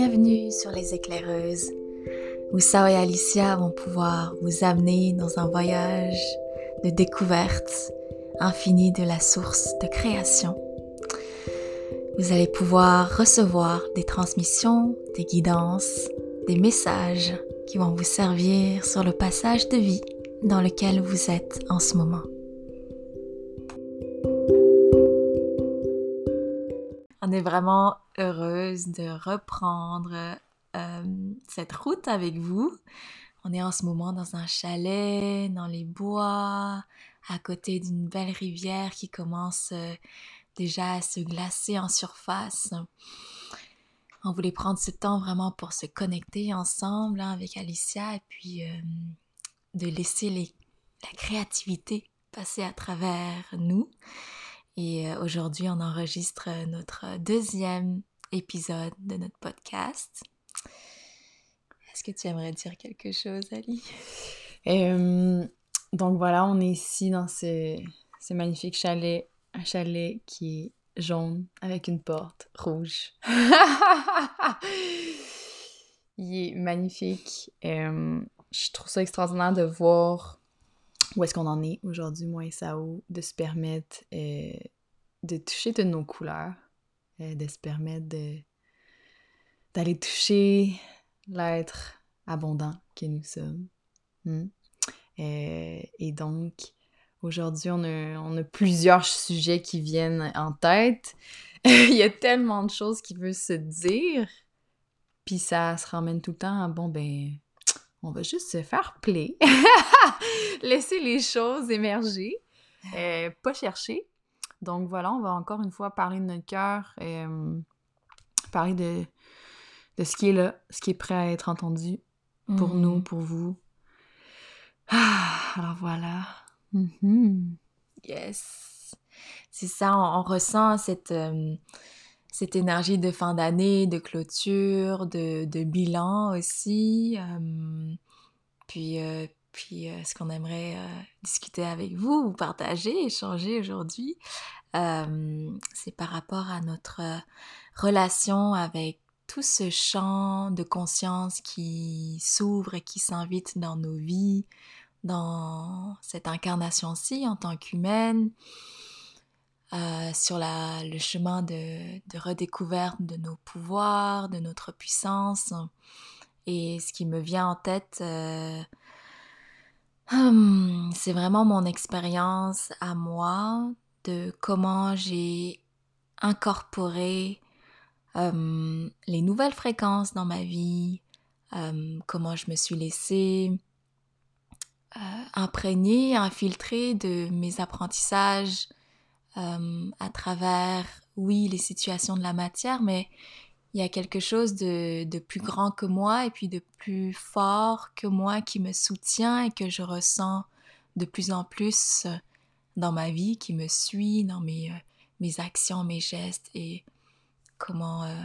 Bienvenue sur les éclaireuses, où Sao et Alicia vont pouvoir vous amener dans un voyage de découverte infinie de la source de création. Vous allez pouvoir recevoir des transmissions, des guidances, des messages qui vont vous servir sur le passage de vie dans lequel vous êtes en ce moment. On est vraiment heureuse de reprendre euh, cette route avec vous. On est en ce moment dans un chalet, dans les bois, à côté d'une belle rivière qui commence euh, déjà à se glacer en surface. On voulait prendre ce temps vraiment pour se connecter ensemble hein, avec Alicia et puis euh, de laisser la créativité passer à travers nous. Et euh, aujourd'hui, on enregistre notre deuxième épisode de notre podcast. Est-ce que tu aimerais dire quelque chose, Ali? Euh, Donc voilà, on est ici dans ce, magnifique chalet, un chalet qui est jaune avec une porte rouge. Il est magnifique. Euh, je trouve ça extraordinaire de voir où est-ce qu'on en est aujourd'hui, moi et Sao, de se permettre euh, de toucher de nos couleurs, euh, de se permettre d'aller toucher l'être abondant que nous sommes. Hmm? Euh, et donc, aujourd'hui, on a, on a, plusieurs sujets qui viennent en tête. Il y a tellement de choses qui veulent se dire. Puis ça se ramène tout le temps à, bon, ben, on va juste se faire play, laisser les choses émerger, euh, pas chercher. Donc voilà, on va encore une fois parler de notre cœur, euh, parler de, de ce qui est là, ce qui est prêt à être entendu pour nous, mm. pour vous. Ah, alors voilà. Mm-hmm. Yes. C'est ça, on, ressent cette, euh, cette énergie de fin d'année, de clôture, de, bilan aussi. Euh, puis, euh, puis euh, ce qu'on aimerait discuter avec vous, vous partager, échanger aujourd'hui, c'est par rapport à notre relation avec tout ce champ de conscience qui s'ouvre et qui s'invite dans nos vies, dans cette incarnation-ci en tant qu'humaine. Euh, sur la, le chemin de, de, redécouverte de nos pouvoirs, de notre puissance. Et ce qui me vient en tête, euh, hum, c'est vraiment mon expérience à moi de comment j'ai incorporé hum, les nouvelles fréquences dans ma vie, hum, comment je me suis laissée euh, imprégner, infiltrer de mes apprentissages euh, à travers, oui, les situations de la matière, mais il y a quelque chose de, de, plus grand que moi et puis de plus fort que moi qui me soutient et que je ressens de plus en plus dans ma vie, qui me suit dans mes, euh, mes actions, mes gestes et comment, euh,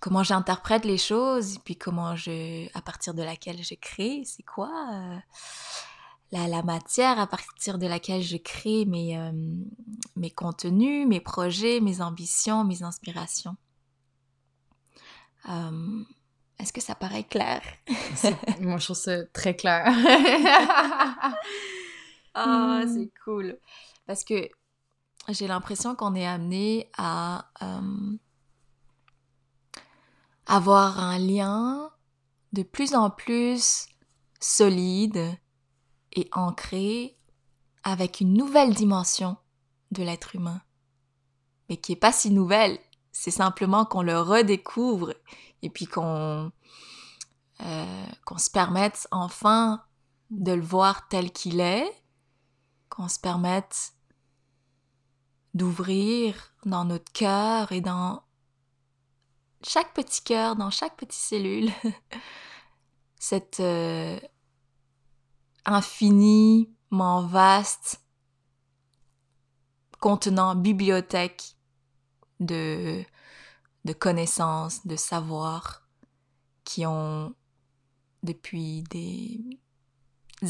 comment j'interprète les choses et puis comment je, à partir de laquelle je crée, c'est quoi la, matière à partir de laquelle je crée mes, euh, mes contenus, mes projets, mes ambitions, mes inspirations. Euh, est-ce que ça paraît clair? Moi, je trouve ça très clair. Ah, hmm. c'est cool. Parce que j'ai l'impression qu'on est amené à euh, avoir un lien de plus en plus solide et ancré avec une nouvelle dimension de l'être humain, mais qui est pas si nouvelle. C'est simplement qu'on le redécouvre et puis qu'on euh, qu'on se permette enfin de le voir tel qu'il est, qu'on se permette d'ouvrir dans notre cœur et dans chaque petit cœur, dans chaque petite cellule, cette euh, infiniment vaste contenant bibliothèque de, de connaissances, de savoirs qui ont depuis des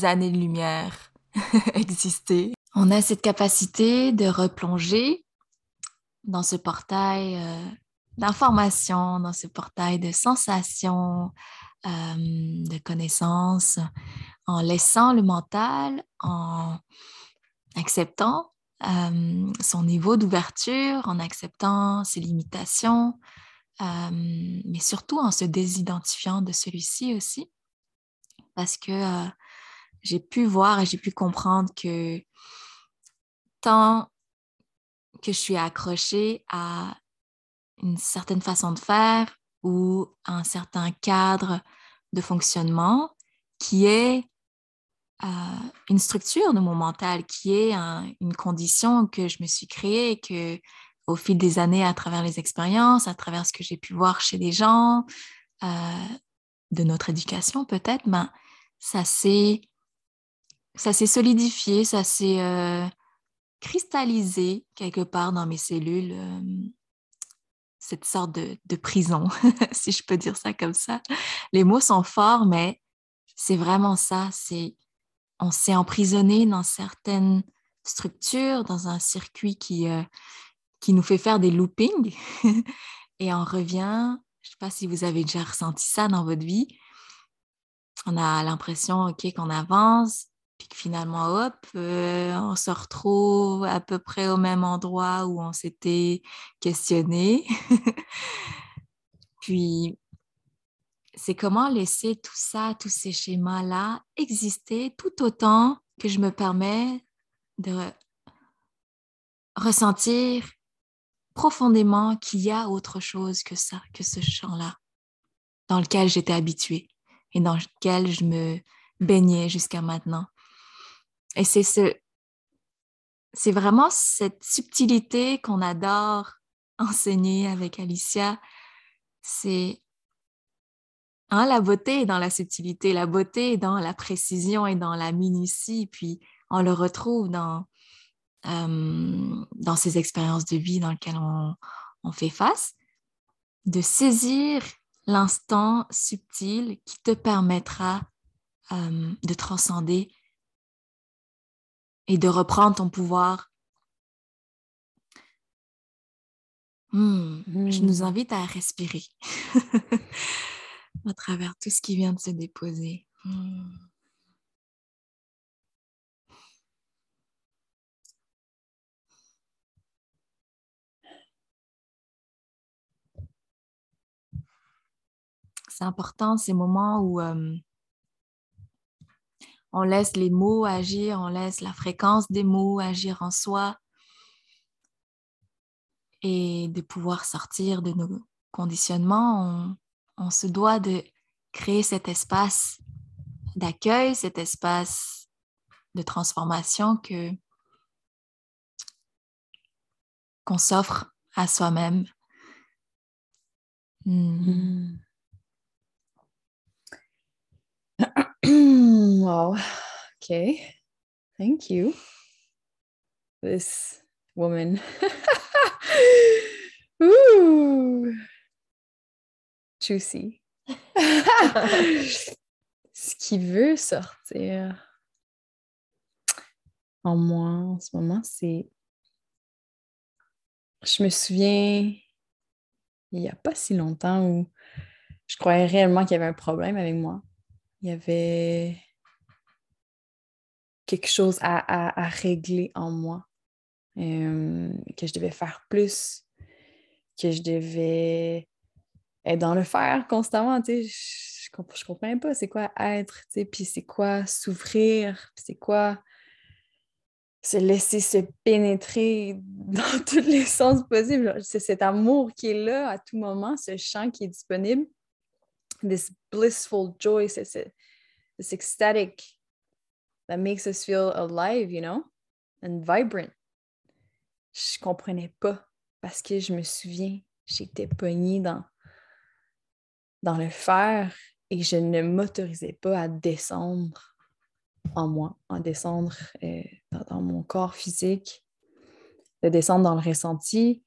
années-lumière existé. On a cette capacité de replonger dans ce portail euh, d'informations, dans ce portail de sensations, euh, de connaissances, en laissant le mental, en acceptant euh, son niveau d'ouverture, en acceptant ses limitations, euh, mais surtout en se désidentifiant de celui-ci aussi, parce que j'ai pu voir et j'ai pu comprendre que tant que je suis accrochée à une certaine façon de faire ou un certain cadre de fonctionnement qui est euh, une structure de mon mental, qui est une condition que je me suis créée, que au fil des années, à travers les expériences, à travers ce que j'ai pu voir chez des gens, euh, de notre éducation peut-être, ben, ça s'est ça s'est solidifié, ça s'est euh, cristallisé quelque part dans mes cellules cette sorte de, prison, si je peux dire ça comme ça. Les mots sont forts, mais c'est vraiment ça. C'est on s'est emprisonné dans certaines structures, dans un circuit qui, euh, qui nous fait faire des loopings, et on revient. Je ne sais pas si vous avez déjà ressenti ça dans votre vie. On a l'impression, ok, qu'on avance, puis que finalement, hop, euh, on se retrouve à peu près au même endroit où on s'était questionné. puis, c'est comment laisser tout ça, tous ces schémas-là exister tout autant que je me permets de ressentir profondément qu'il y a autre chose que ça, que ce champ-là, dans lequel j'étais habituée et dans lequel je me baignais jusqu'à maintenant. Et c'est ce, c'est vraiment cette subtilité qu'on adore enseigner avec Alicia. C'est hein, la beauté est dans la subtilité, la beauté est dans la précision et dans la minutie, puis on le retrouve dans, euh, dans ces expériences de vie dans lesquelles on, on fait face, de saisir l'instant subtil qui te permettra euh, de transcender et de reprendre ton pouvoir. Hmm, je nous hmm. invite à respirer à travers tout ce qui vient de se déposer. Hmm. C'est important ces moments où euh, on laisse les mots agir, on laisse la fréquence des mots agir en soi et de pouvoir sortir de nos conditionnements, on, se doit de créer cet espace d'accueil, cet espace de transformation que qu'on s'offre à soi-même. Hmm. wow. Okay. Thank you. This woman. Juicy. ce qui veut sortir en moi en ce moment, c'est. Je me souviens, il n'y a pas si longtemps où je croyais réellement qu'il y avait un problème avec moi il y avait quelque chose à, régler en moi, euh, que je devais faire plus, que je devais dans le faire constamment, tu sais, je, je, comprenais pas c'est quoi être, tu sais, puis c'est quoi s'ouvrir, c'est quoi se laisser se pénétrer dans tous les sens possibles. C'est cet amour qui est là à tout moment, ce chant qui est disponible this blissful joy, this, this ecstatic that makes us feel alive, you know, and vibrant. Je comprenais pas parce que je me souviens, j'étais pognée dans, dans le fer et je ne m'autorisais pas à descendre en moi, à descendre euh, dans, mon corps physique, de descendre dans le ressenti,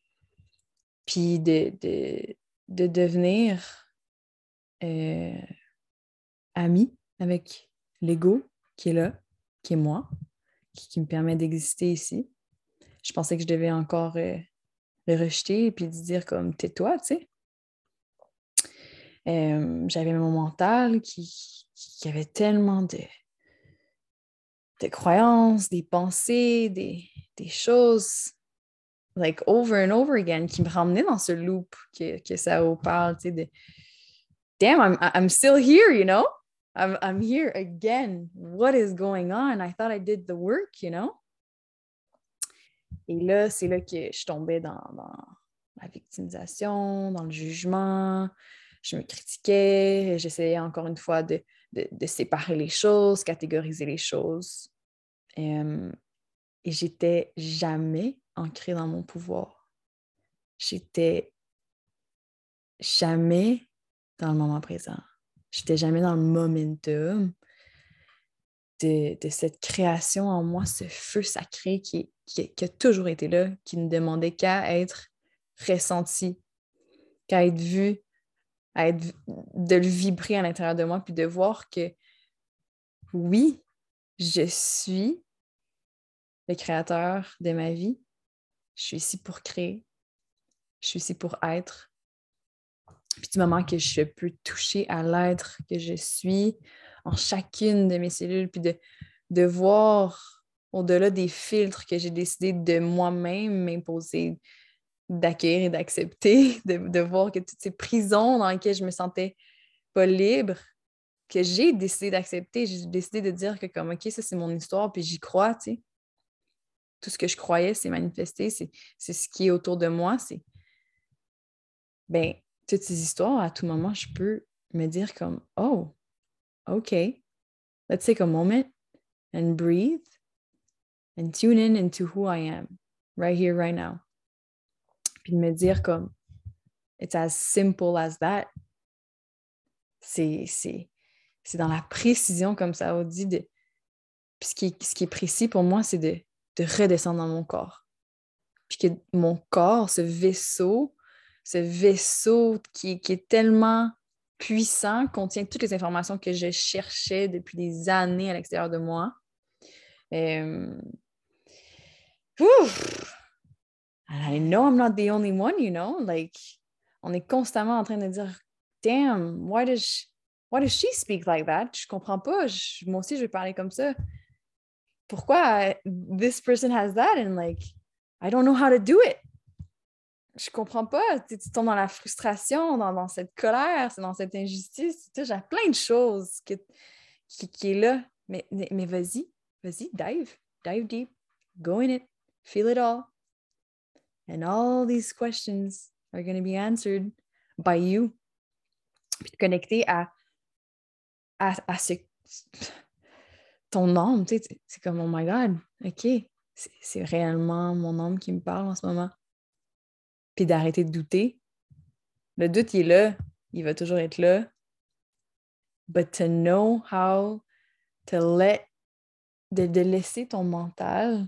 puis de, de, de devenir euh, ami avec l'ego qui est là, qui est moi, qui, me permet d'exister ici. Je pensais que je devais encore euh, le rejeter, puis de dire comme tais-toi, tu sais. Euh, j'avais mon mental qui, avait tellement de, de croyances, des pensées, des, des choses like over and over again qui me ramenaient dans ce loop que, que ça parle, tu sais, de damn, I'm, I'm still here, you know? I'm, I'm here again. What is going on? I thought I did the work, you know? Et là, c'est là que je tombais dans, la victimisation, dans le jugement. Je me critiquais. J'essayais encore une fois de, de, séparer les choses, catégoriser les choses. Et j'étais jamais ancrée dans mon pouvoir. J'étais jamais dans le moment présent. J'étais jamais dans le momentum de, de, cette création en moi, ce feu sacré qui, qui, qui, a toujours été là, qui ne demandait qu'à être ressenti, qu'à être vu, à être, de le vibrer à l'intérieur de moi, puis de voir que oui, je suis le créateur de ma vie. Je suis ici pour créer. Je suis ici pour être. Puis du moment que je peux toucher à l'être que je suis en chacune de mes cellules, puis de, de voir au-delà des filtres que j'ai décidé de moi-même m'imposer, d'accueillir et d'accepter, de, voir que toutes ces prisons dans lesquelles je me sentais pas libre, que j'ai décidé d'accepter, j'ai décidé de dire que comme OK, ça c'est mon histoire, puis j'y crois, tu sais tout ce que je croyais s'est manifesté, c'est ce qui est autour de moi, c'est ben toutes ces histoires, à tout moment, je peux me dire comme Oh, OK, let's take a moment and breathe and tune in into who I am right here, right now. Puis de me dire comme It's as simple as that. C'est dans la précision, comme ça on dit. De... Puis ce qui, ce qui est précis pour moi, c'est de de redescendre dans mon corps. Puis que mon corps, ce vaisseau, ce vaisseau qui, est tellement puissant, contient toutes les informations que je cherchais depuis des années à l'extérieur de moi. Euh... I know I'm not the only one, you know? Like, on est constamment en train de dire, damn, why does she, why does she speak like that? Je comprends pas. moi aussi, je vais parler comme ça pourquoi this person has that? And like I don't know how to do it. Je comprends pas. Tu, tombes dans la frustration, dans, dans cette colère, dans cette injustice. Tu sais, j'ai plein de choses qui, qui, est là. Mais, mais vas-y, vas-y, dive, dive deep, go in it, feel it all. And all these questions are going to be answered by you. Puis connecter à, à, ce ton âme, tu sais, c'est comme, oh my God, OK, c'est réellement mon âme qui me parle en ce moment. Puis d'arrêter de douter. Le doute, il est là, il va toujours être là. But to know how to let, de laisser ton mental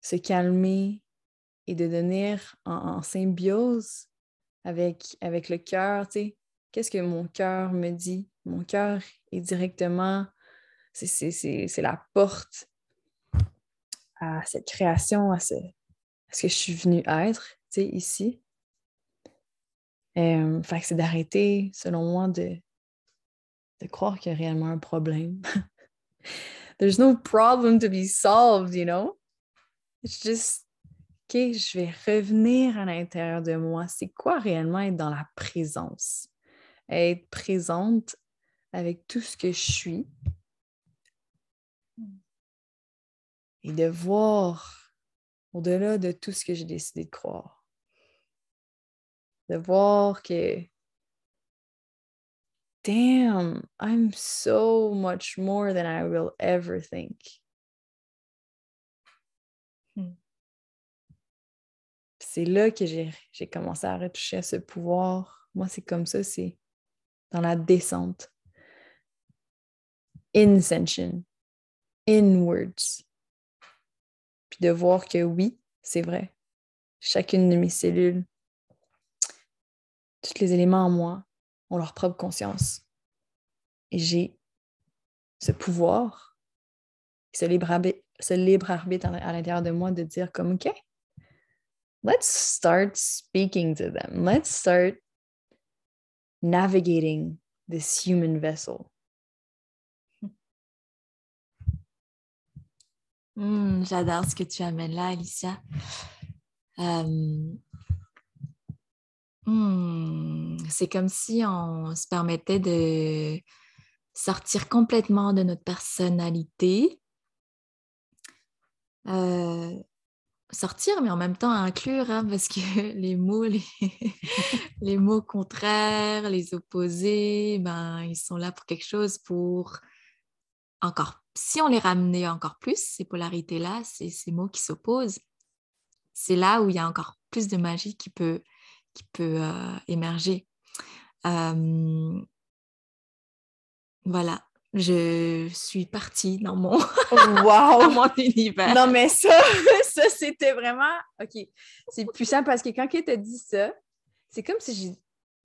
se calmer et de devenir en, symbiose avec, avec le cœur, tu sais. Qu'est-ce que mon cœur me dit? Mon cœur est directement c'est la porte à cette création, à ce, ce que je suis venue être, tu sais, ici. Euh, c'est d'arrêter, selon moi, de, de croire qu'il y a réellement un problème. There's no problem to be solved, you know? It's just, OK, je vais revenir à l'intérieur de moi. C'est quoi réellement être dans la présence? Être présente avec tout ce que je suis, et de voir au-delà de tout ce que j'ai décidé de croire. De voir que, damn, I'm so much more than I will ever think. C'est là que j'ai commencé à retoucher à ce pouvoir. Moi, c'est comme ça, c'est dans la descente. Incension. Inwards puis de voir que oui, c'est vrai. Chacune de mes cellules, tous les éléments en moi ont leur propre conscience. Et j'ai ce pouvoir, ce libre arbitre, ce libre arbitre à l'intérieur de moi de dire comme OK, let's start speaking to them. Let's start navigating this human vessel. Hmm, j'adore ce que tu amènes là, Alicia. Euh, hmm, c'est comme si on se permettait de sortir complètement de notre personnalité. Euh, sortir, mais en même temps inclure, hein, parce que les mots, les, mots contraires, les opposés, ben, ils sont là pour quelque chose, pour encore, si on les ramenait encore plus, ces polarités-là, ces, ces mots qui s'opposent, c'est là où il y a encore plus de magie qui peut, qui peut euh, émerger. Euh, voilà, je suis partie dans mon, wow. mon univers. Non, mais ça, ça c'était vraiment. OK. C'est puissant parce que quand il t'a dit ça, c'est comme si j'ai.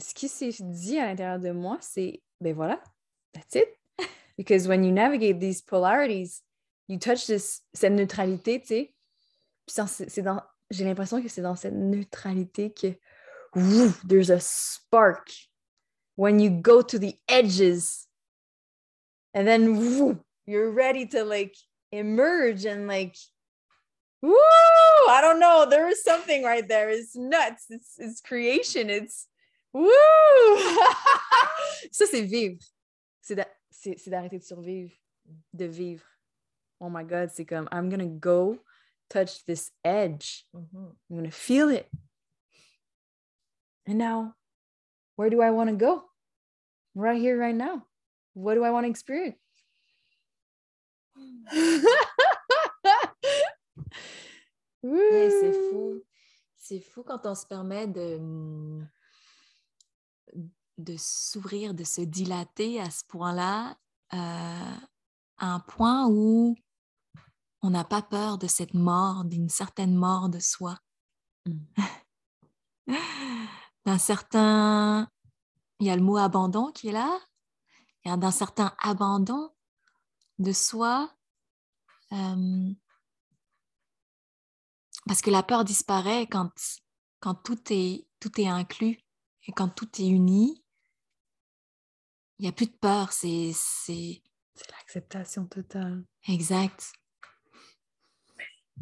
Ce qui s'est dit à l'intérieur de moi, c'est ben voilà, that's it. Because when you navigate these polarities, you touch this, cette neutralité, tu sais. c'est dans. J'ai l'impression que c'est dans cette neutralité que woo, there's a spark. When you go to the edges, and then you're ready to like emerge and like woo i don't know. There is something right there. It's nuts. It's, it's creation. It's woo. Ça c'est vivre. C'est d'arrêter de survivre de vivre. Oh my god c'est comme i'm gonna go touch this edge. Mm-hmm. i'm gonna feel it. And now where do i want to go? Right here right now what do I want to experience? c'est fou. C'est fou quand on se permet de, de s'ouvrir, de se dilater à ce point-là, euh, à un point où on n'a pas peur de cette mort, d'une certaine mort de soi. Mm. D'un certain... Il y a le mot abandon qui est là, d'un certain abandon de soi, euh, parce que la peur disparaît quand, quand tout, est, tout est inclus et quand tout est uni. Il n'y a plus de peur, c'est... C'est l'acceptation totale. Exact.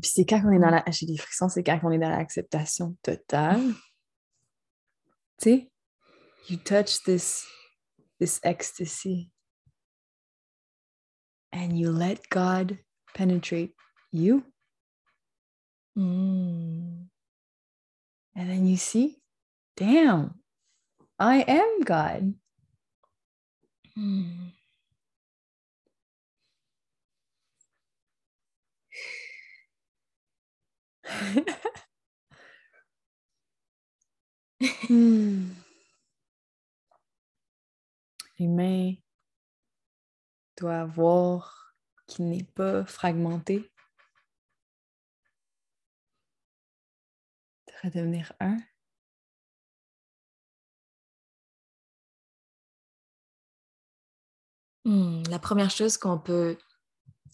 Puis c'est quand on est dans la... J'ai des frissons, c'est quand on est dans l'acceptation totale. tu sais, you touch this this ecstasy. And you let God penetrate you. Mm. And then you see, damn, I am God. Mm. mm. Les mains doivent voir qu'il n'est pas fragmenté. De redevenir un. Hmm, la première chose qu'on peut,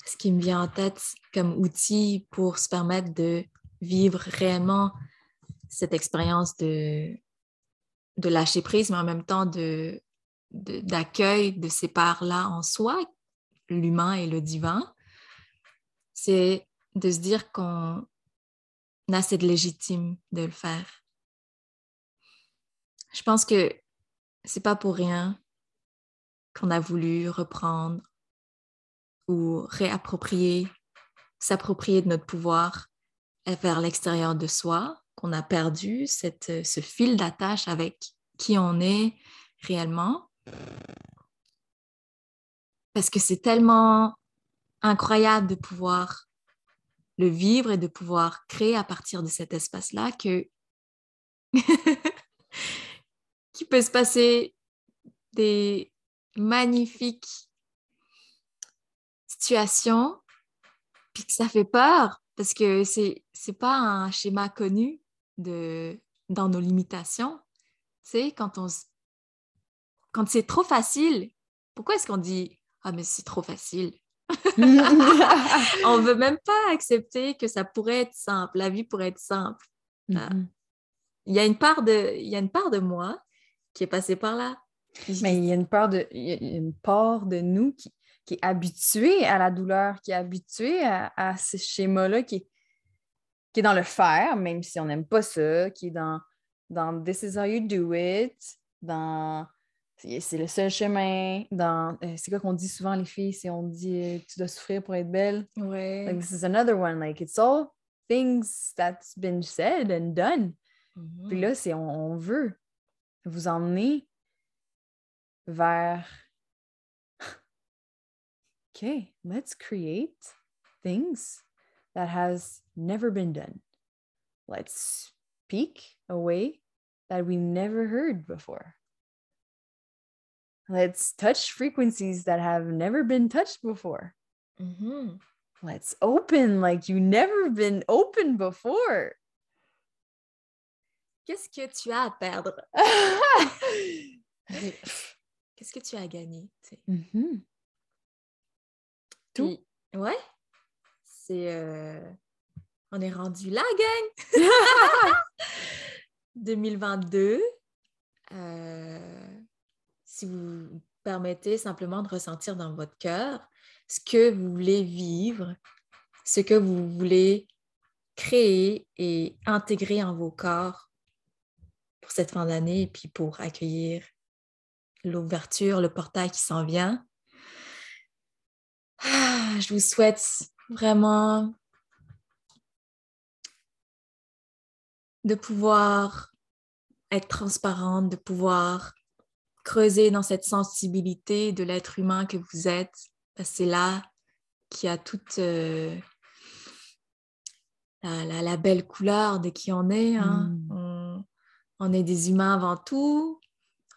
ce qui me vient en tête comme outil pour se permettre de vivre réellement cette expérience de, de lâcher prise, mais en même temps de d'accueil de, ces parts-là en soi, l'humain et le divin, c'est de se dire qu'on a cette légitime de le faire. Je pense que c'est pas pour rien qu'on a voulu reprendre ou réapproprier, s'approprier de notre pouvoir vers l'extérieur de soi, qu'on a perdu cette, ce fil d'attache avec qui on est réellement parce que c'est tellement incroyable de pouvoir le vivre et de pouvoir créer à partir de cet espace-là que qu'il peut se passer des magnifiques situations puis que ça fait peur parce que c'est c'est pas un schéma connu de dans nos limitations. Tu sais quand on quand c'est trop facile, pourquoi est-ce qu'on dit Ah, mais c'est trop facile? On veut même pas accepter que ça pourrait être simple, la vie pourrait être simple. Ah. Mhm. Il y a une part de, il y a une part de moi qui est passée par là. Mais il y a une part de, il y a une part de nous qui, qui est habituée à la douleur, qui est habituée à, à ce schéma-là, qui est, qui est dans le faire, même si on n'aime pas ça, qui est dans, dans This is how you do it, dans c'est le seul chemin, dans euh, c'est quoi qu'on dit souvent les filles, c'est on dit euh, tu dois souffrir pour être belle. ouais. Like this is another one, like it's all things that's been said and done. Mhm. Puis là, c'est on, on veut vous emmener vers OK, let's create things that has never been done. Let's speak a way that we never heard before. Let's touch frequencies that have never been touched before. Mhm. Let's open like you never been open before. Qu'est-ce que tu as à perdre? Qu'est-ce que tu as à gagner? Mhm. Tout. Puis, ouais. C'est. euh, On est rendu là, gang! 2022. euh, Si vous permettez simplement de ressentir dans votre cœur ce que vous voulez vivre, ce que vous voulez créer et intégrer en vos corps pour cette fin d'année et puis pour accueillir l'ouverture, le portail qui s'en vient. Ah, je vous souhaite vraiment de pouvoir être transparente, de pouvoir creuser dans cette sensibilité de l'être humain que vous êtes, c'est là qu'il y a toute euh, la, la- la belle couleur de qui on est. hein. Mm. On, on est des humains avant tout.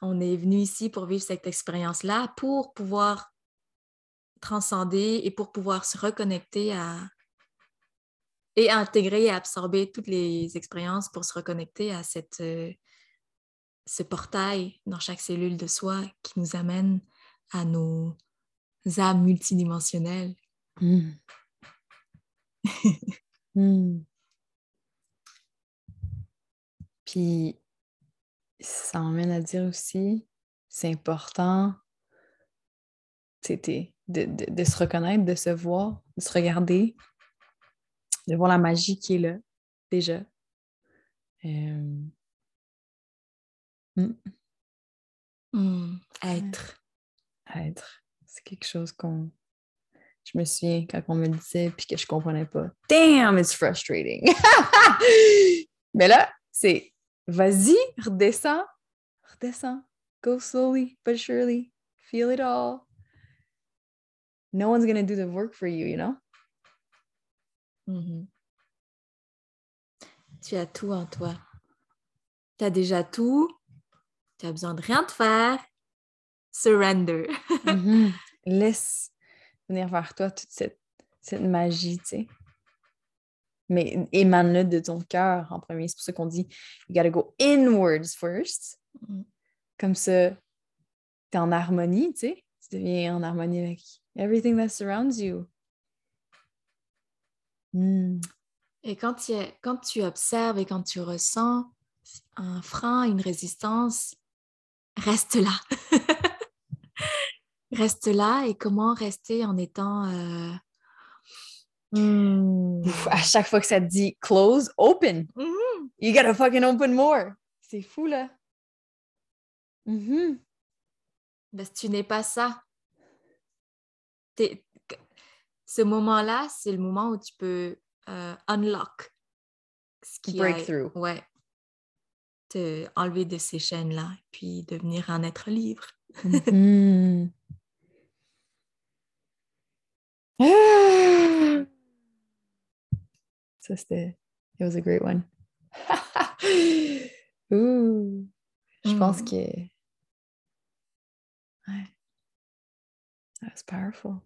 On est venu ici pour vivre cette expérience-là, pour pouvoir transcender et pour pouvoir se reconnecter à et intégrer et absorber toutes les expériences pour se reconnecter à cette, euh, ce portail dans chaque cellule de soi qui nous amène à nos âmes multidimensionnelles. Mm. Mm. Puis, ça m'amène à dire aussi, c'est important de se reconnaître, de se voir, de se regarder, de voir la magie qui est là, déjà. Euh, mm, Hmm, être. être. C'est quelque chose qu'on. Je me souviens quand on me le disait puis que je comprenais pas. Damn, it's frustrating. Mais là, c'est vas-y, redescends, redescends. Go slowly but surely. Feel it all. No one's gonna do the work for you, you know? Mhm. Tu as tout en toi. Tu as déjà tout. Tu as besoin de rien de faire. Surrender. Mhm. Laisse venir vers toi toute cette, cette magie, tu sais. Mais émane-le de ton cœur en premier. C'est pour ça qu'on dit you gotta go inwards first. Mhm. Comme ça, t'es en harmonie, tu sais. Tu deviens en harmonie avec everything that surrounds you. Mm. Et quand tu, es- quand tu observes et quand tu ressens un frein, une résistance, reste là. reste là et comment rester en étant... euh, hmm, Ouf, à chaque fois que ça te dit close, open. mhm, You gotta fucking open more. C'est fou, là. Mhm. Parce que tu n'es pas ça. Ce moment-là, c'est le moment où tu peux euh, unlock. Ce qui a- Breakthrough. ouais. Te enlever de ces chaînes-là, puis devenir un être libre. Mhm. Ah! Ça, c'était... It was a great one. Ouh! Je pense Mm. que... Ouais. That was powerful.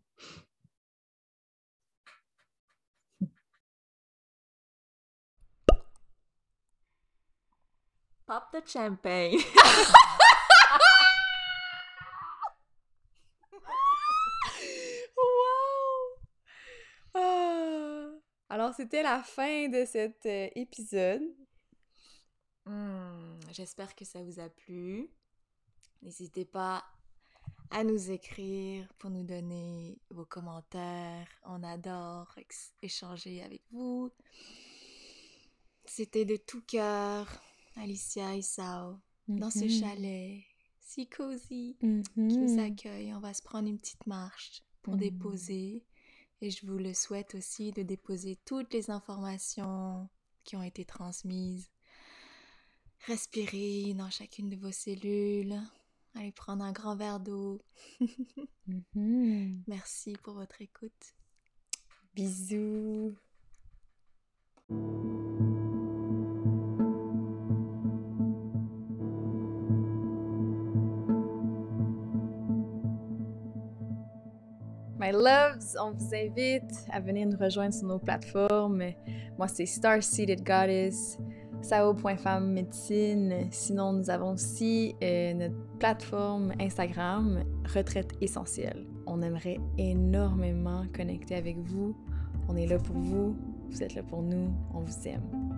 Pop the champagne. Wow! Ah! Alors, c'était la fin de cet euh, épisode. Hmm, j'espère que ça vous a plu. N'hésitez pas à nous écrire pour nous donner vos commentaires. On adore échanger avec vous. C'était de tout cœur, Alicia et Sao, dans ce Mhm. chalet si cosy qui nous Mhm. accueille. On va se prendre une petite marche pour Mhm. déposer. Et je vous le souhaite aussi de déposer toutes les informations qui ont été transmises. Respirez dans chacune de vos cellules. Allez prendre un grand verre d'eau. Merci pour votre écoute. Bisous. My loves, on vous invite à venir nous rejoindre sur nos plateformes. Moi, c'est Star Seated Goddess, sao.femme médecine. Sinon, nous avons aussi euh, notre plateforme Instagram, Retraite Essentielle. On aimerait énormément connecter avec vous. On est là pour vous, vous êtes là pour nous, on vous aime.